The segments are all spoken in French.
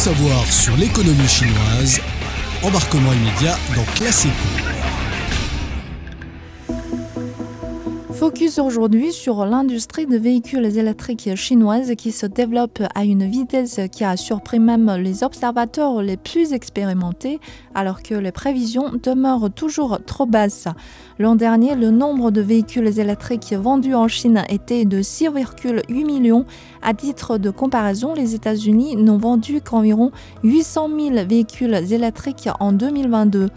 savoir sur l'économie chinoise, embarquement immédiat dans Classe Focus aujourd'hui sur l'industrie de véhicules électriques chinoise qui se développe à une vitesse qui a surpris même les observateurs les plus expérimentés alors que les prévisions demeurent toujours trop basses. L'an dernier, le nombre de véhicules électriques vendus en Chine était de 6,8 millions. À titre de comparaison, les États-Unis n'ont vendu qu'environ 800 000 véhicules électriques en 2022.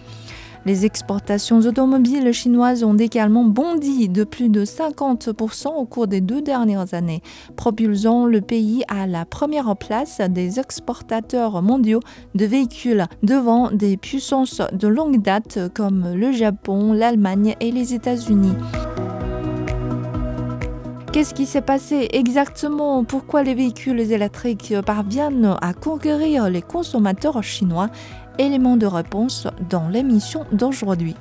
Les exportations automobiles chinoises ont également bondi de plus de 50% au cours des deux dernières années, propulsant le pays à la première place des exportateurs mondiaux de véhicules devant des puissances de longue date comme le Japon, l'Allemagne et les États-Unis. Qu'est-ce qui s'est passé exactement? Pourquoi les véhicules électriques parviennent à conquérir les consommateurs chinois? Élément de réponse dans l'émission d'aujourd'hui.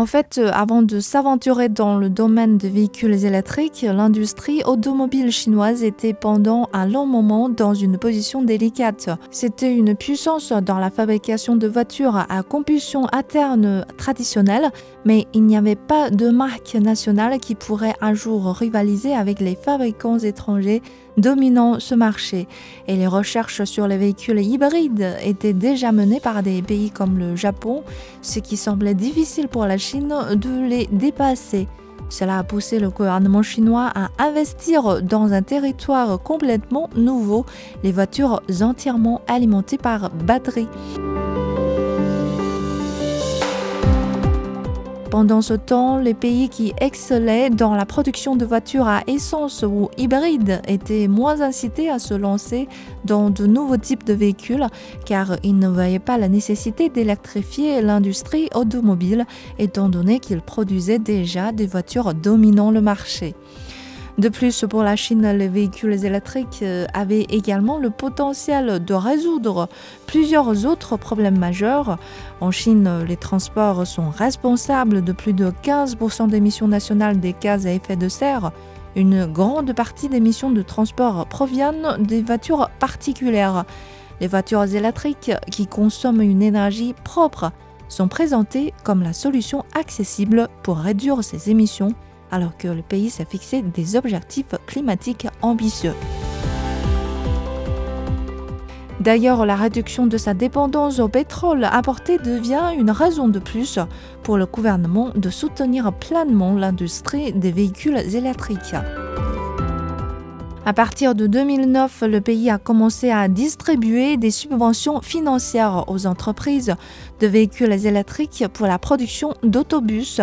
En fait, euh, avant de s'aventurer dans le domaine des véhicules électriques, l'industrie automobile chinoise était pendant un long moment dans une position délicate. C'était une puissance dans la fabrication de voitures à combustion interne traditionnelle, mais il n'y avait pas de marque nationale qui pourrait un jour rivaliser avec les fabricants étrangers dominant ce marché et les recherches sur les véhicules hybrides étaient déjà menées par des pays comme le Japon, ce qui semblait difficile pour la Chine de les dépasser. Cela a poussé le gouvernement chinois à investir dans un territoire complètement nouveau, les voitures entièrement alimentées par batterie. Pendant ce temps, les pays qui excellaient dans la production de voitures à essence ou hybrides étaient moins incités à se lancer dans de nouveaux types de véhicules car ils ne voyaient pas la nécessité d'électrifier l'industrie automobile étant donné qu'ils produisaient déjà des voitures dominant le marché. De plus, pour la Chine, les véhicules électriques euh, avaient également le potentiel de résoudre plusieurs autres problèmes majeurs. En Chine, les transports sont responsables de plus de 15% des émissions nationales des gaz à effet de serre. Une grande partie des émissions de transport proviennent des voitures particulières. Les voitures électriques qui consomment une énergie propre sont présentées comme la solution accessible pour réduire ces émissions alors que le pays s'est fixé des objectifs climatiques ambitieux. D'ailleurs, la réduction de sa dépendance au pétrole importé devient une raison de plus pour le gouvernement de soutenir pleinement l'industrie des véhicules électriques. À partir de 2009, le pays a commencé à distribuer des subventions financières aux entreprises de véhicules électriques pour la production d'autobus,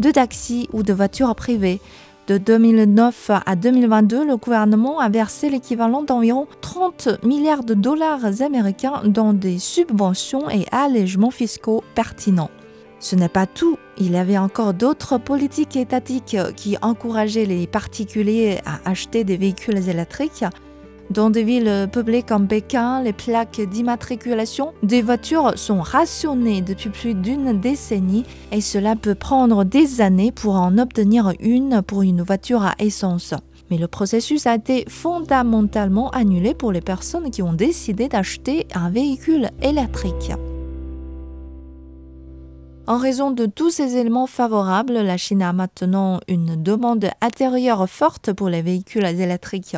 de taxis ou de voitures privées. De 2009 à 2022, le gouvernement a versé l'équivalent d'environ 30 milliards de dollars américains dans des subventions et allègements fiscaux pertinents. Ce n'est pas tout. Il y avait encore d'autres politiques étatiques qui encourageaient les particuliers à acheter des véhicules électriques. Dans des villes peuplées comme Pékin, les plaques d'immatriculation des voitures sont rationnées depuis plus d'une décennie et cela peut prendre des années pour en obtenir une pour une voiture à essence. Mais le processus a été fondamentalement annulé pour les personnes qui ont décidé d'acheter un véhicule électrique. En raison de tous ces éléments favorables, la Chine a maintenant une demande intérieure forte pour les véhicules électriques.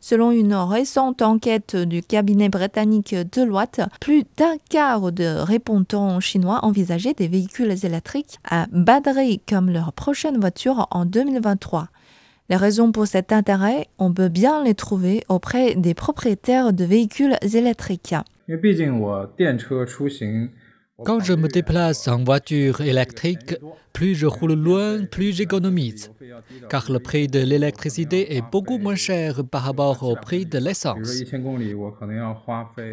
Selon une récente enquête du cabinet britannique Deloitte, plus d'un quart de répondants chinois envisageaient des véhicules électriques à batterie comme leur prochaine voiture en 2023. Les raisons pour cet intérêt, on peut bien les trouver auprès des propriétaires de véhicules électriques. Quand je me déplace en voiture électrique, plus je roule loin, plus j'économise, car le prix de l'électricité est beaucoup moins cher par rapport au prix de l'essence.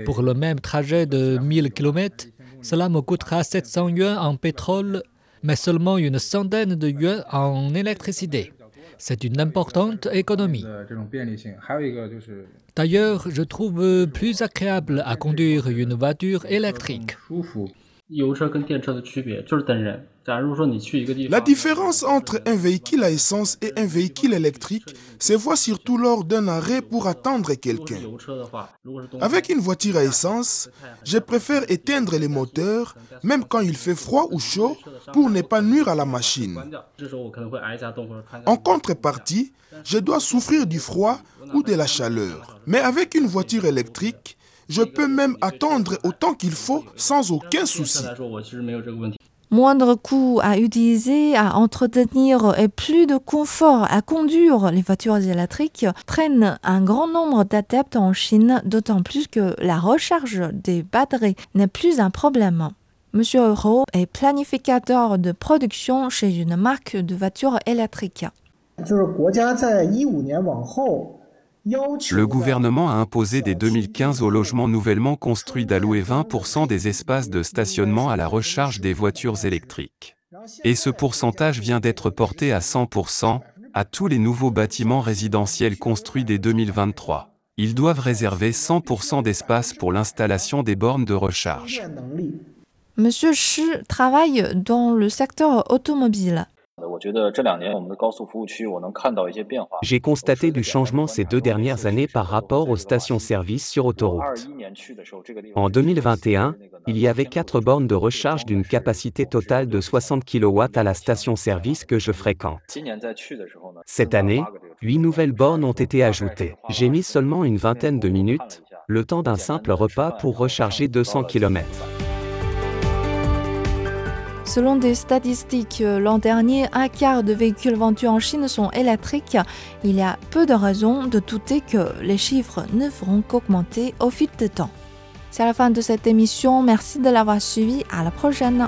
Pour le même trajet de 1000 km, cela me coûtera 700 yuan en pétrole, mais seulement une centaine de yuan en électricité. C'est une importante économie. D'ailleurs, je trouve plus agréable à conduire une voiture électrique. La différence entre un véhicule à essence et un véhicule électrique se voit surtout lors d'un arrêt pour attendre quelqu'un. Avec une voiture à essence, je préfère éteindre les moteurs, même quand il fait froid ou chaud, pour ne pas nuire à la machine. En contrepartie, je dois souffrir du froid ou de la chaleur. Mais avec une voiture électrique, je peux même attendre autant qu'il faut sans aucun souci. Moindre coût à utiliser, à entretenir et plus de confort à conduire, les voitures électriques traînent un grand nombre d'adeptes en Chine, d'autant plus que la recharge des batteries n'est plus un problème. Monsieur Euro est planificateur de production chez une marque de voitures électriques. Le gouvernement a imposé dès 2015 aux logements nouvellement construits d'allouer 20% des espaces de stationnement à la recharge des voitures électriques. Et ce pourcentage vient d'être porté à 100% à tous les nouveaux bâtiments résidentiels construits dès 2023. Ils doivent réserver 100% d'espace pour l'installation des bornes de recharge. Monsieur Shi travaille dans le secteur automobile. J'ai constaté du changement ces deux dernières années par rapport aux stations-service sur autoroute. En 2021, il y avait quatre bornes de recharge d'une capacité totale de 60 kW à la station-service que je fréquente. Cette année, huit nouvelles bornes ont été ajoutées. J'ai mis seulement une vingtaine de minutes, le temps d'un simple repas pour recharger 200 km. Selon des statistiques, l'an dernier, un quart de véhicules vendus en Chine sont électriques. Il y a peu de raisons de douter que les chiffres ne feront qu'augmenter au fil du temps. C'est la fin de cette émission. Merci de l'avoir suivi. À la prochaine.